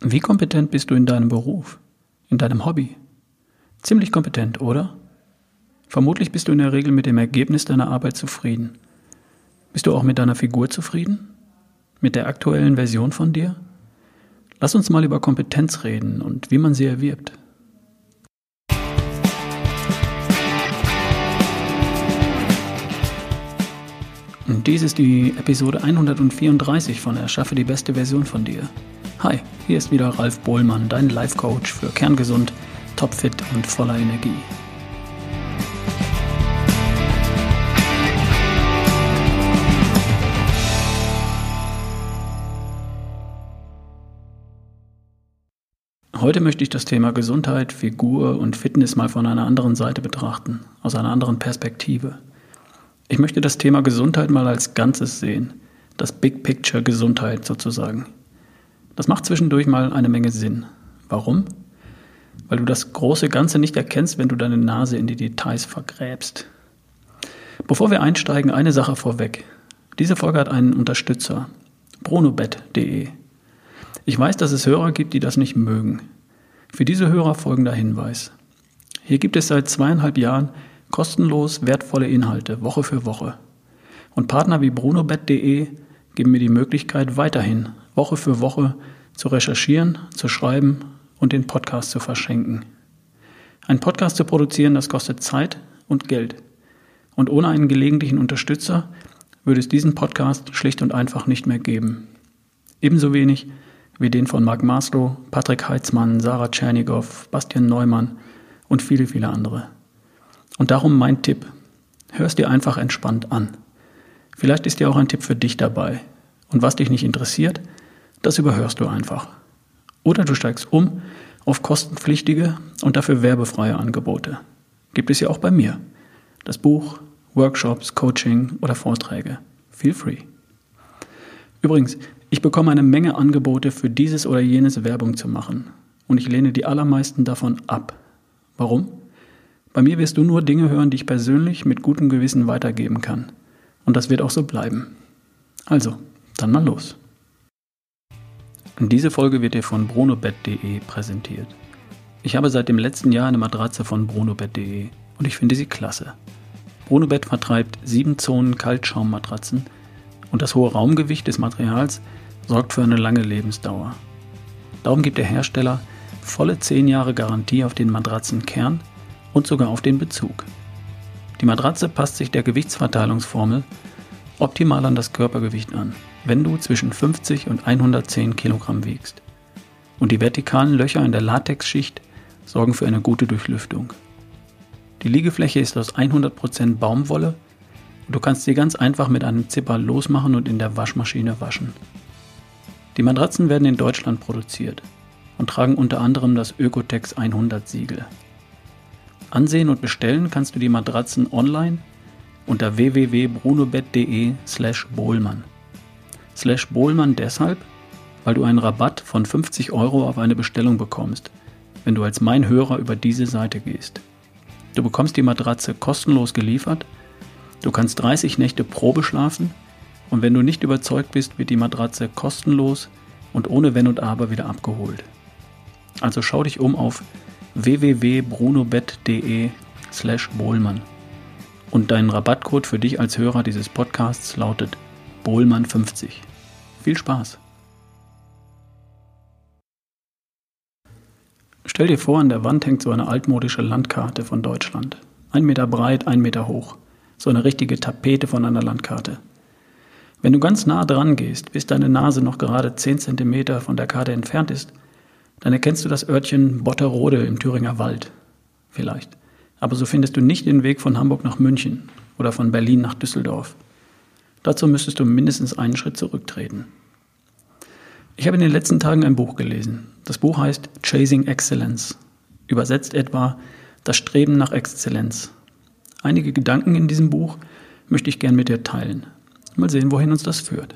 Wie kompetent bist du in deinem Beruf, in deinem Hobby? Ziemlich kompetent, oder? Vermutlich bist du in der Regel mit dem Ergebnis deiner Arbeit zufrieden. Bist du auch mit deiner Figur zufrieden? Mit der aktuellen Version von dir? Lass uns mal über Kompetenz reden und wie man sie erwirbt. Und dies ist die Episode 134 von Erschaffe die beste Version von dir. Hi, hier ist wieder Ralf Bohlmann, dein Life Coach für kerngesund, topfit und voller Energie. Heute möchte ich das Thema Gesundheit, Figur und Fitness mal von einer anderen Seite betrachten, aus einer anderen Perspektive. Ich möchte das Thema Gesundheit mal als Ganzes sehen, das Big Picture Gesundheit sozusagen. Das macht zwischendurch mal eine Menge Sinn. Warum? Weil du das große Ganze nicht erkennst, wenn du deine Nase in die Details vergräbst. Bevor wir einsteigen, eine Sache vorweg. Diese Folge hat einen Unterstützer, bronobet.de. Ich weiß, dass es Hörer gibt, die das nicht mögen. Für diese Hörer folgender Hinweis. Hier gibt es seit zweieinhalb Jahren Kostenlos wertvolle Inhalte, Woche für Woche. Und Partner wie brunobet.de geben mir die Möglichkeit, weiterhin Woche für Woche zu recherchieren, zu schreiben und den Podcast zu verschenken. Ein Podcast zu produzieren, das kostet Zeit und Geld. Und ohne einen gelegentlichen Unterstützer würde es diesen Podcast schlicht und einfach nicht mehr geben. Ebenso wenig wie den von Marc Maslow, Patrick Heitzmann, Sarah Tschernigow, Bastian Neumann und viele, viele andere. Und darum mein Tipp. Hör es dir einfach entspannt an. Vielleicht ist ja auch ein Tipp für dich dabei. Und was dich nicht interessiert, das überhörst du einfach. Oder du steigst um auf kostenpflichtige und dafür werbefreie Angebote. Gibt es ja auch bei mir. Das Buch, Workshops, Coaching oder Vorträge. Feel free. Übrigens, ich bekomme eine Menge Angebote für dieses oder jenes Werbung zu machen. Und ich lehne die allermeisten davon ab. Warum? Bei mir wirst du nur Dinge hören, die ich persönlich mit gutem Gewissen weitergeben kann. Und das wird auch so bleiben. Also, dann mal los. Diese Folge wird dir von bronobet.de präsentiert. Ich habe seit dem letzten Jahr eine Matratze von bronobet.de und ich finde sie klasse. Bronobet vertreibt sieben Zonen Kaltschaummatratzen und das hohe Raumgewicht des Materials sorgt für eine lange Lebensdauer. Darum gibt der Hersteller volle 10 Jahre Garantie auf den Matratzenkern und sogar auf den Bezug. Die Matratze passt sich der Gewichtsverteilungsformel optimal an das Körpergewicht an, wenn du zwischen 50 und 110 Kilogramm wiegst. Und die vertikalen Löcher in der Latexschicht sorgen für eine gute Durchlüftung. Die Liegefläche ist aus 100% Baumwolle und du kannst sie ganz einfach mit einem Zipper losmachen und in der Waschmaschine waschen. Die Matratzen werden in Deutschland produziert und tragen unter anderem das Ökotex 100 Siegel. Ansehen und bestellen kannst du die Matratzen online unter www.brunobett.de slash bohlmann. Slash bohlmann deshalb, weil du einen Rabatt von 50 Euro auf eine Bestellung bekommst, wenn du als mein Hörer über diese Seite gehst. Du bekommst die Matratze kostenlos geliefert, du kannst 30 Nächte Probe schlafen und wenn du nicht überzeugt bist, wird die Matratze kostenlos und ohne Wenn und Aber wieder abgeholt. Also schau dich um auf www.brunobett.de slash Bohlmann. Und dein Rabattcode für dich als Hörer dieses Podcasts lautet Bohlmann50. Viel Spaß! Stell dir vor, an der Wand hängt so eine altmodische Landkarte von Deutschland. Ein Meter breit, ein Meter hoch. So eine richtige Tapete von einer Landkarte. Wenn du ganz nah dran gehst, bis deine Nase noch gerade 10 cm von der Karte entfernt ist, dann erkennst du das Örtchen Botterode im Thüringer Wald. Vielleicht. Aber so findest du nicht den Weg von Hamburg nach München oder von Berlin nach Düsseldorf. Dazu müsstest du mindestens einen Schritt zurücktreten. Ich habe in den letzten Tagen ein Buch gelesen. Das Buch heißt Chasing Excellence. Übersetzt etwa Das Streben nach Exzellenz. Einige Gedanken in diesem Buch möchte ich gern mit dir teilen. Mal sehen, wohin uns das führt.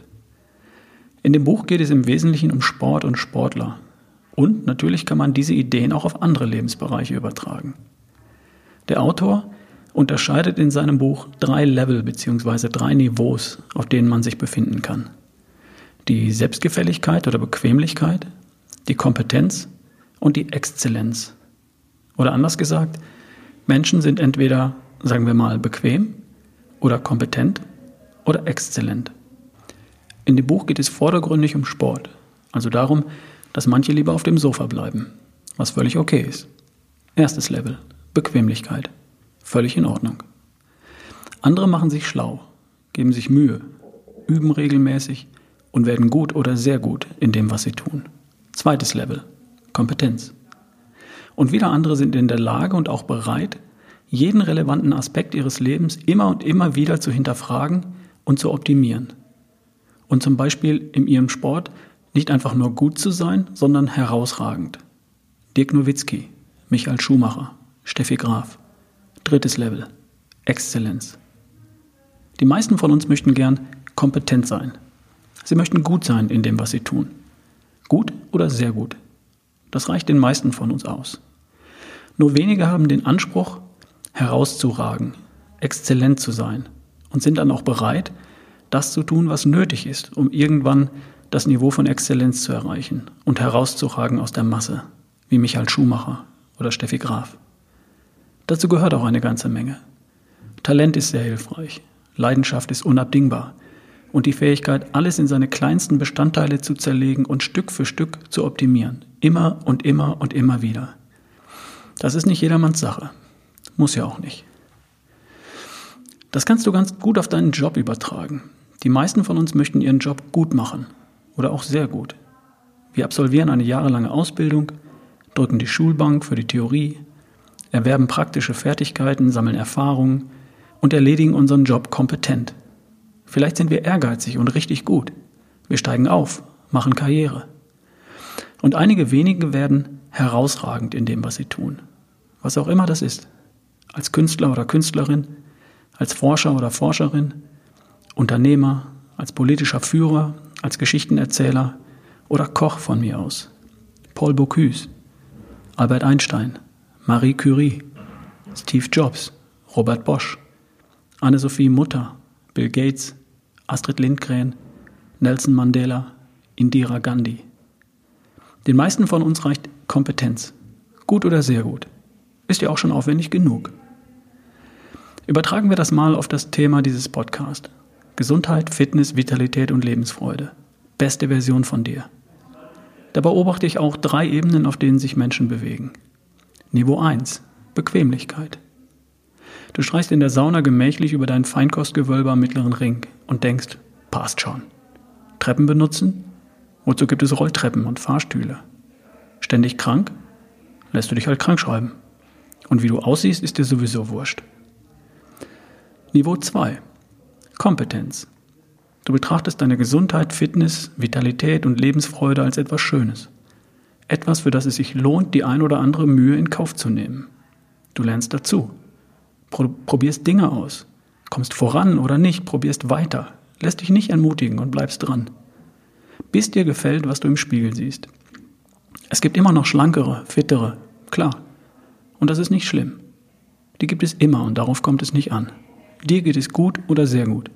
In dem Buch geht es im Wesentlichen um Sport und Sportler, und natürlich kann man diese Ideen auch auf andere Lebensbereiche übertragen. Der Autor unterscheidet in seinem Buch drei Level bzw. drei Niveaus, auf denen man sich befinden kann. Die Selbstgefälligkeit oder Bequemlichkeit, die Kompetenz und die Exzellenz. Oder anders gesagt, Menschen sind entweder, sagen wir mal, bequem oder kompetent oder exzellent. In dem Buch geht es vordergründig um Sport, also darum, dass manche lieber auf dem Sofa bleiben, was völlig okay ist. Erstes Level, Bequemlichkeit, völlig in Ordnung. Andere machen sich schlau, geben sich Mühe, üben regelmäßig und werden gut oder sehr gut in dem, was sie tun. Zweites Level, Kompetenz. Und wieder andere sind in der Lage und auch bereit, jeden relevanten Aspekt ihres Lebens immer und immer wieder zu hinterfragen und zu optimieren. Und zum Beispiel in ihrem Sport nicht einfach nur gut zu sein, sondern herausragend. Dirk Nowitzki, Michael Schumacher, Steffi Graf. Drittes Level, Exzellenz. Die meisten von uns möchten gern kompetent sein. Sie möchten gut sein in dem, was sie tun. Gut oder sehr gut. Das reicht den meisten von uns aus. Nur wenige haben den Anspruch, herauszuragen, exzellent zu sein und sind dann auch bereit, das zu tun, was nötig ist, um irgendwann das Niveau von Exzellenz zu erreichen und herauszuragen aus der Masse, wie Michael Schumacher oder Steffi Graf. Dazu gehört auch eine ganze Menge. Talent ist sehr hilfreich, Leidenschaft ist unabdingbar und die Fähigkeit, alles in seine kleinsten Bestandteile zu zerlegen und Stück für Stück zu optimieren. Immer und immer und immer wieder. Das ist nicht jedermanns Sache. Muss ja auch nicht. Das kannst du ganz gut auf deinen Job übertragen. Die meisten von uns möchten ihren Job gut machen oder auch sehr gut. Wir absolvieren eine jahrelange Ausbildung, drücken die Schulbank für die Theorie, erwerben praktische Fertigkeiten, sammeln Erfahrungen und erledigen unseren Job kompetent. Vielleicht sind wir ehrgeizig und richtig gut. Wir steigen auf, machen Karriere. Und einige wenige werden herausragend in dem, was sie tun. Was auch immer das ist. Als Künstler oder Künstlerin, als Forscher oder Forscherin, Unternehmer, als politischer Führer, als Geschichtenerzähler oder Koch von mir aus. Paul Bocuse, Albert Einstein, Marie Curie, Steve Jobs, Robert Bosch, Anne-Sophie Mutter, Bill Gates, Astrid Lindgren, Nelson Mandela, Indira Gandhi. Den meisten von uns reicht Kompetenz. Gut oder sehr gut. Ist ja auch schon aufwendig genug. Übertragen wir das mal auf das Thema dieses Podcasts. Gesundheit, Fitness, Vitalität und Lebensfreude. Beste Version von dir. Da beobachte ich auch drei Ebenen, auf denen sich Menschen bewegen. Niveau 1. Bequemlichkeit. Du streichst in der Sauna gemächlich über dein Feinkostgewölbe am mittleren Ring und denkst, passt schon. Treppen benutzen? Wozu gibt es Rolltreppen und Fahrstühle? Ständig krank? Lässt du dich halt krank schreiben. Und wie du aussiehst, ist dir sowieso wurscht. Niveau 2. Kompetenz. Du betrachtest deine Gesundheit, Fitness, Vitalität und Lebensfreude als etwas Schönes. Etwas, für das es sich lohnt, die ein oder andere Mühe in Kauf zu nehmen. Du lernst dazu probierst Dinge aus, kommst voran oder nicht, probierst weiter, lässt dich nicht entmutigen und bleibst dran. Bis dir gefällt, was du im Spiegel siehst. Es gibt immer noch schlankere, fittere, klar. Und das ist nicht schlimm. Die gibt es immer und darauf kommt es nicht an. Dir geht es gut oder sehr gut.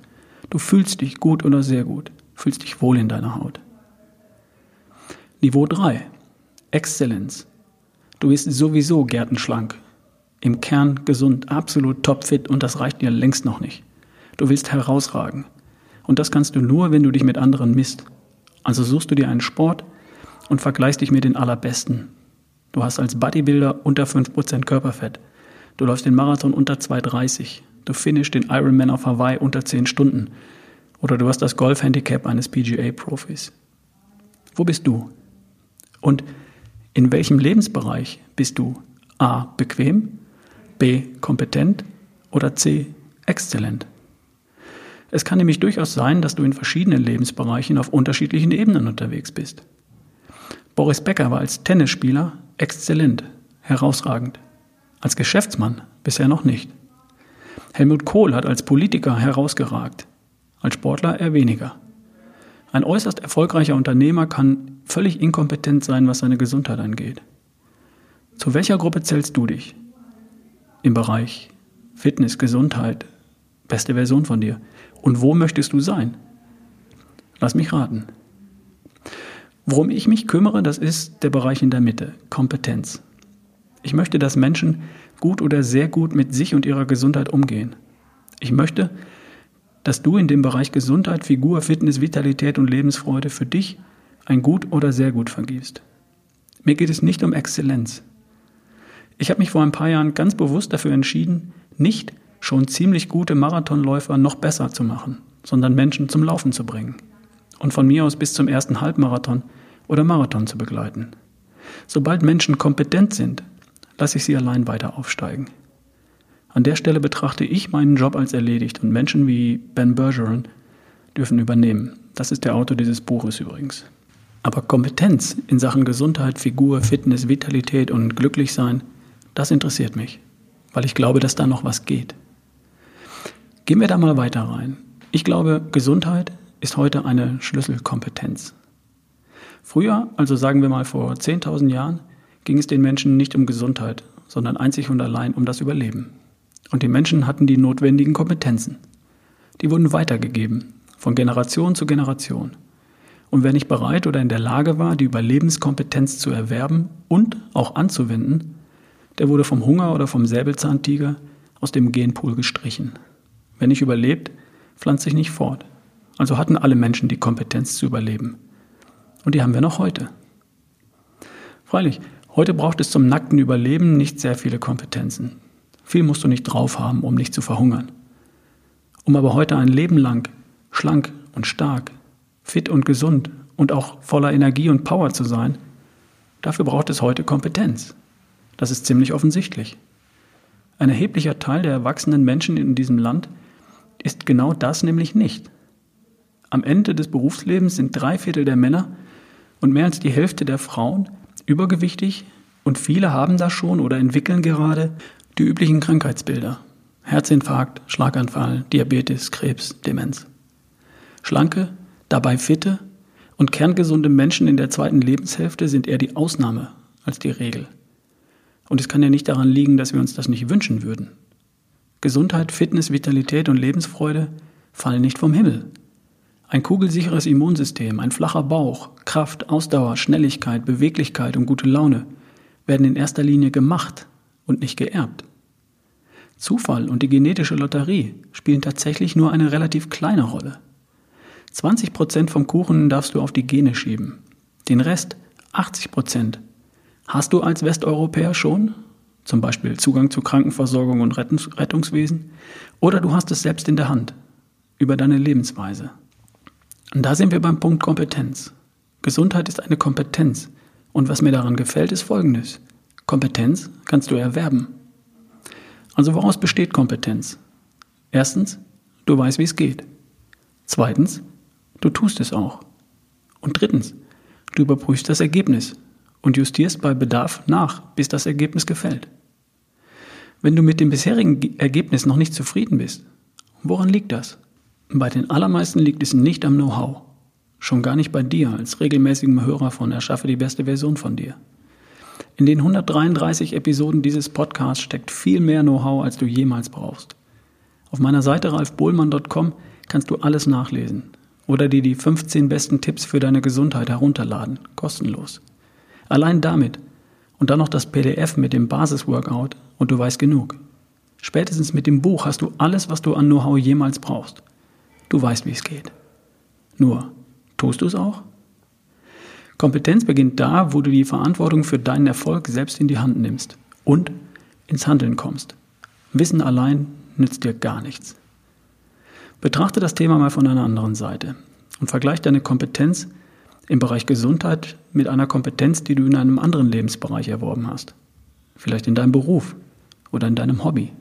Du fühlst dich gut oder sehr gut, fühlst dich wohl in deiner Haut. Niveau 3. Exzellenz. Du bist sowieso gärtenschlank, im Kern gesund, absolut topfit und das reicht dir längst noch nicht. Du willst herausragen. Und das kannst du nur, wenn du dich mit anderen misst. Also suchst du dir einen Sport und vergleichst dich mit den Allerbesten. Du hast als Bodybuilder unter 5% Körperfett. Du läufst den Marathon unter 2,30. Du finishst den Ironman auf Hawaii unter 10 Stunden. Oder du hast das Golfhandicap eines PGA-Profis. Wo bist du? Und in welchem Lebensbereich bist du A. bequem B. kompetent oder C. exzellent. Es kann nämlich durchaus sein, dass du in verschiedenen Lebensbereichen auf unterschiedlichen Ebenen unterwegs bist. Boris Becker war als Tennisspieler exzellent, herausragend. Als Geschäftsmann bisher noch nicht. Helmut Kohl hat als Politiker herausgeragt, als Sportler eher weniger. Ein äußerst erfolgreicher Unternehmer kann völlig inkompetent sein, was seine Gesundheit angeht. Zu welcher Gruppe zählst du dich? im Bereich Fitness, Gesundheit, beste Version von dir. Und wo möchtest du sein? Lass mich raten. Worum ich mich kümmere, das ist der Bereich in der Mitte, Kompetenz. Ich möchte, dass Menschen gut oder sehr gut mit sich und ihrer Gesundheit umgehen. Ich möchte, dass du in dem Bereich Gesundheit, Figur, Fitness, Vitalität und Lebensfreude für dich ein Gut oder sehr gut vergibst. Mir geht es nicht um Exzellenz. Ich habe mich vor ein paar Jahren ganz bewusst dafür entschieden, nicht schon ziemlich gute Marathonläufer noch besser zu machen, sondern Menschen zum Laufen zu bringen und von mir aus bis zum ersten Halbmarathon oder Marathon zu begleiten. Sobald Menschen kompetent sind, lasse ich sie allein weiter aufsteigen. An der Stelle betrachte ich meinen Job als erledigt und Menschen wie Ben Bergeron dürfen übernehmen. Das ist der Autor dieses Buches übrigens. Aber Kompetenz in Sachen Gesundheit, Figur, Fitness, Vitalität und Glücklichsein, das interessiert mich, weil ich glaube, dass da noch was geht. Gehen wir da mal weiter rein. Ich glaube, Gesundheit ist heute eine Schlüsselkompetenz. Früher, also sagen wir mal vor 10.000 Jahren, ging es den Menschen nicht um Gesundheit, sondern einzig und allein um das Überleben. Und die Menschen hatten die notwendigen Kompetenzen. Die wurden weitergegeben, von Generation zu Generation. Und wer nicht bereit oder in der Lage war, die Überlebenskompetenz zu erwerben und auch anzuwenden, der wurde vom Hunger oder vom Säbelzahntiger aus dem Genpool gestrichen. Wer nicht überlebt, pflanzt sich nicht fort. Also hatten alle Menschen die Kompetenz zu überleben. Und die haben wir noch heute. Freilich, heute braucht es zum nackten Überleben nicht sehr viele Kompetenzen. Viel musst du nicht drauf haben, um nicht zu verhungern. Um aber heute ein Leben lang schlank und stark, fit und gesund und auch voller Energie und Power zu sein, dafür braucht es heute Kompetenz. Das ist ziemlich offensichtlich. Ein erheblicher Teil der erwachsenen Menschen in diesem Land ist genau das nämlich nicht. Am Ende des Berufslebens sind drei Viertel der Männer und mehr als die Hälfte der Frauen übergewichtig und viele haben da schon oder entwickeln gerade die üblichen Krankheitsbilder. Herzinfarkt, Schlaganfall, Diabetes, Krebs, Demenz. Schlanke, dabei fitte und kerngesunde Menschen in der zweiten Lebenshälfte sind eher die Ausnahme als die Regel. Und es kann ja nicht daran liegen, dass wir uns das nicht wünschen würden. Gesundheit, Fitness, Vitalität und Lebensfreude fallen nicht vom Himmel. Ein kugelsicheres Immunsystem, ein flacher Bauch, Kraft, Ausdauer, Schnelligkeit, Beweglichkeit und gute Laune werden in erster Linie gemacht und nicht geerbt. Zufall und die genetische Lotterie spielen tatsächlich nur eine relativ kleine Rolle. 20 Prozent vom Kuchen darfst du auf die Gene schieben. Den Rest, 80 Prozent, hast du als Westeuropäer schon, zum Beispiel Zugang zu Krankenversorgung und Rettungswesen, oder du hast es selbst in der Hand, über deine Lebensweise. Und da sind wir beim Punkt Kompetenz. Gesundheit ist eine Kompetenz. Und was mir daran gefällt, ist Folgendes. Kompetenz kannst du erwerben. Also woraus besteht Kompetenz? Erstens, du weißt, wie es geht. Zweitens, du tust es auch. Und drittens, du überprüfst das Ergebnis und justierst bei Bedarf nach, bis das Ergebnis gefällt. Wenn du mit dem bisherigen Ergebnis noch nicht zufrieden bist, woran liegt das? Bei den allermeisten liegt es nicht am Know-how. Schon gar nicht bei dir als regelmäßigem Hörer von Erschaffe die beste Version von dir. In den 133 Episoden dieses Podcasts steckt viel mehr Know-how, als du jemals brauchst. Auf meiner Seite ralfbohlmann.com kannst du alles nachlesen oder dir die 15 besten Tipps für deine Gesundheit herunterladen, kostenlos. Allein damit und dann noch das PDF mit dem Basisworkout und du weißt genug. Spätestens mit dem Buch hast du alles, was du an Know-how jemals brauchst. Du weißt, wie es geht. Nur, tust du es auch? Kompetenz beginnt da, wo du die Verantwortung für deinen Erfolg selbst in die Hand nimmst und ins Handeln kommst. Wissen allein nützt dir gar nichts. Betrachte das Thema mal von einer anderen Seite und vergleiche deine Kompetenz im Bereich Gesundheit mit einer Kompetenz, die du in einem anderen Lebensbereich erworben hast. Vielleicht in deinem Beruf oder in deinem Hobby.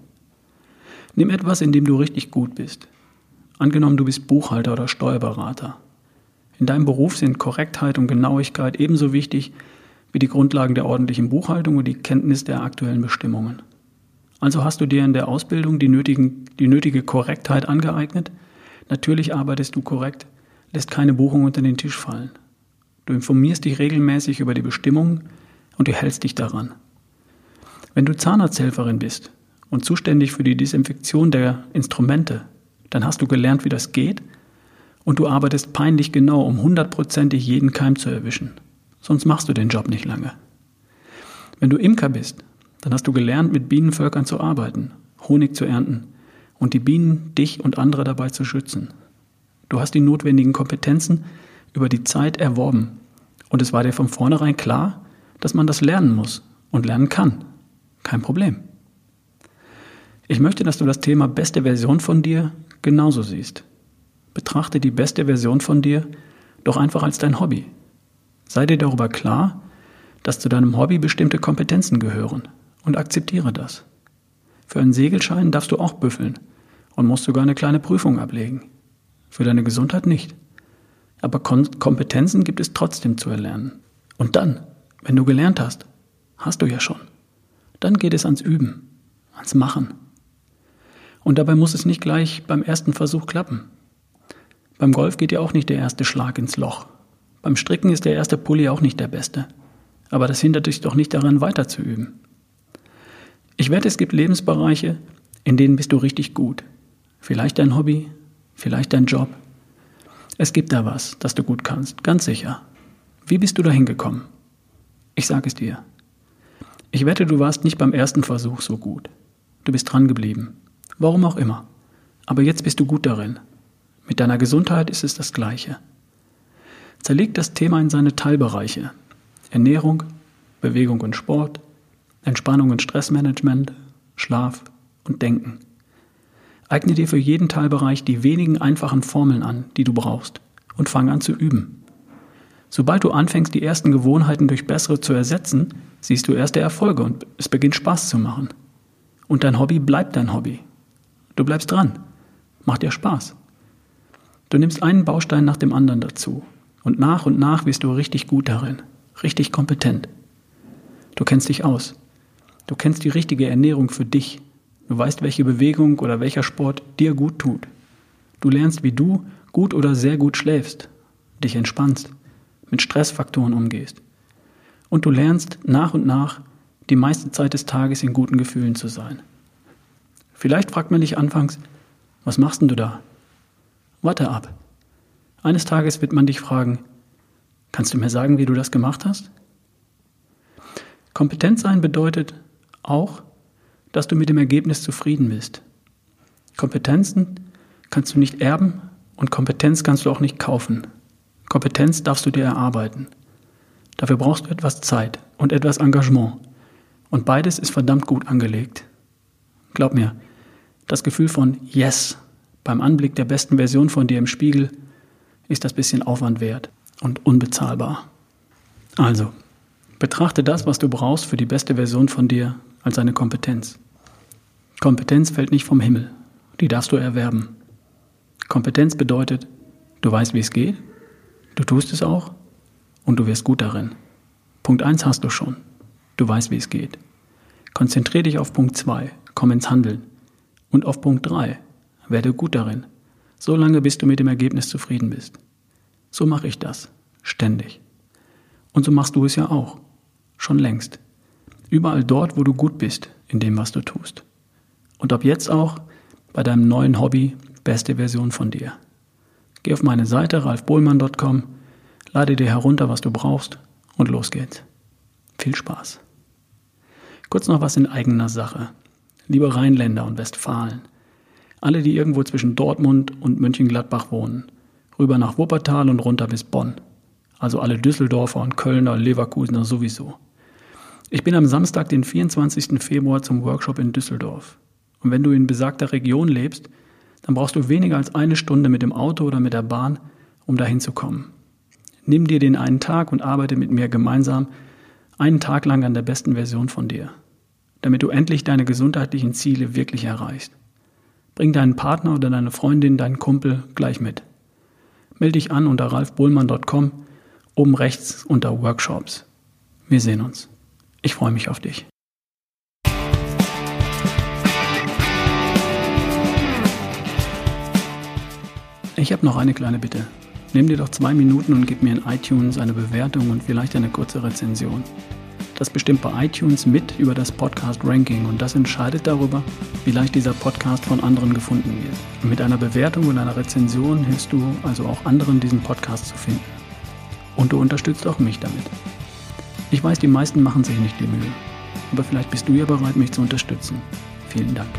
Nimm etwas, in dem du richtig gut bist. Angenommen, du bist Buchhalter oder Steuerberater. In deinem Beruf sind Korrektheit und Genauigkeit ebenso wichtig wie die Grundlagen der ordentlichen Buchhaltung und die Kenntnis der aktuellen Bestimmungen. Also hast du dir in der Ausbildung die, nötigen, die nötige Korrektheit angeeignet. Natürlich arbeitest du korrekt, lässt keine Buchung unter den Tisch fallen. Du informierst dich regelmäßig über die Bestimmungen und du hältst dich daran. Wenn du Zahnarzthelferin bist und zuständig für die Desinfektion der Instrumente, dann hast du gelernt, wie das geht Und du arbeitest peinlich genau, um hundertprozentig jeden Keim zu erwischen. Sonst machst du den Job nicht lange. Wenn du Imker bist, dann hast du gelernt, mit Bienenvölkern zu arbeiten, Honig zu ernten und die Bienen dich und andere dabei zu schützen. Du hast die notwendigen Kompetenzen über die Zeit erworben und es war dir von vornherein klar, dass man das lernen muss und lernen kann. Kein Problem. Ich möchte, dass du das Thema beste Version von dir genauso siehst. Betrachte die beste Version von dir doch einfach als dein Hobby. Sei dir darüber klar, dass zu deinem Hobby bestimmte Kompetenzen gehören und akzeptiere das. Für einen Segelschein darfst du auch büffeln und musst sogar eine kleine Prüfung ablegen. Für deine Gesundheit nicht. Aber Kompetenzen gibt es trotzdem zu erlernen. Und dann, wenn du gelernt hast, hast du ja schon. Dann geht es ans Üben, ans Machen. Und dabei muss es nicht gleich beim ersten Versuch klappen. Beim Golf geht ja auch nicht der erste Schlag ins Loch. Beim Stricken ist der erste Pulli auch nicht der beste. Aber das hindert dich doch nicht daran, weiterzuüben. Ich wette, es gibt Lebensbereiche, in denen bist du richtig gut. Vielleicht dein Hobby, vielleicht dein Job. Es gibt da was, das du gut kannst, ganz sicher. Wie bist du da hingekommen? Ich sage es dir. Ich wette, du warst nicht beim ersten Versuch so gut. Du bist dran geblieben. Warum auch immer. Aber jetzt bist du gut darin. Mit deiner Gesundheit ist es das Gleiche. Zerleg das Thema in seine Teilbereiche. Ernährung, Bewegung und Sport, Entspannung und Stressmanagement, Schlaf und Denken. Eigne dir für jeden Teilbereich die wenigen einfachen Formeln an, die du brauchst, und fang an zu üben. Sobald du anfängst, die ersten Gewohnheiten durch bessere zu ersetzen, siehst du erste Erfolge und es beginnt Spaß zu machen. Und dein Hobby bleibt dein Hobby. Du bleibst dran. Macht dir Spaß. Du nimmst einen Baustein nach dem anderen dazu und nach und nach wirst du richtig gut darin, richtig kompetent. Du kennst dich aus. Du kennst die richtige Ernährung für dich. Du weißt, welche Bewegung oder welcher Sport dir gut tut. Du lernst, wie du gut oder sehr gut schläfst, dich entspannst, mit Stressfaktoren umgehst. Und du lernst nach und nach die meiste Zeit des Tages in guten Gefühlen zu sein. Vielleicht fragt man dich anfangs, was machst denn du da? Warte ab. Eines Tages wird man dich fragen, kannst du mir sagen, wie du das gemacht hast? Kompetent sein bedeutet auch, dass du mit dem Ergebnis zufrieden bist. Kompetenzen kannst du nicht erben und Kompetenz kannst du auch nicht kaufen. Kompetenz darfst du dir erarbeiten. Dafür brauchst du etwas Zeit und etwas Engagement. Und beides ist verdammt gut angelegt. Glaub mir, das Gefühl von Yes beim Anblick der besten Version von dir im Spiegel ist das bisschen Aufwand wert und unbezahlbar. Also, betrachte das, was du brauchst für die beste Version von dir, als eine Kompetenz. Kompetenz fällt nicht vom Himmel, die darfst du erwerben. Kompetenz bedeutet, du weißt, wie es geht, du tust es auch und du wirst gut darin. Punkt 1 hast du schon, du weißt, wie es geht. Konzentriere dich auf Punkt 2, komm ins Handeln. Und auf Punkt 3, werde gut darin, solange bis du mit dem Ergebnis zufrieden bist. So mache ich das, ständig. Und so machst du es ja auch, schon längst. Überall dort, wo du gut bist in dem, was du tust. Und ab jetzt auch bei deinem neuen Hobby, beste Version von dir. Geh auf meine Seite ralfbohlmann.com, lade dir herunter, was du brauchst und los geht's. Viel Spaß. Kurz noch was in eigener Sache. Liebe Rheinländer und Westfalen, alle, die irgendwo zwischen Dortmund und Mönchengladbach wohnen, rüber nach Wuppertal und runter bis Bonn. Also alle Düsseldorfer und Kölner, Leverkusener sowieso. Ich bin am Samstag, den 24. Februar zum Workshop in Düsseldorf. Und wenn du in besagter Region lebst, dann brauchst du weniger als eine Stunde mit dem Auto oder mit der Bahn, um dahin zu kommen. Nimm dir den einen Tag und arbeite mit mir gemeinsam einen Tag lang an der besten Version von dir, damit du endlich deine gesundheitlichen Ziele wirklich erreichst. Bring deinen Partner oder deine Freundin, deinen Kumpel gleich mit. Melde dich an unter ralfbohlmann.com, oben rechts unter Workshops. Wir sehen uns. Ich freue mich auf dich. Ich habe noch eine kleine Bitte. Nimm dir doch zwei Minuten und gib mir in iTunes eine Bewertung und vielleicht eine kurze Rezension. Das bestimmt bei iTunes mit über das Podcast-Ranking und das entscheidet darüber, wie leicht dieser Podcast von anderen gefunden wird. Und mit einer Bewertung und einer Rezension hilfst du also auch anderen, diesen Podcast zu finden. Und du unterstützt auch mich damit. Ich weiß, die meisten machen sich nicht die Mühe, aber vielleicht bist du ja bereit, mich zu unterstützen. Vielen Dank.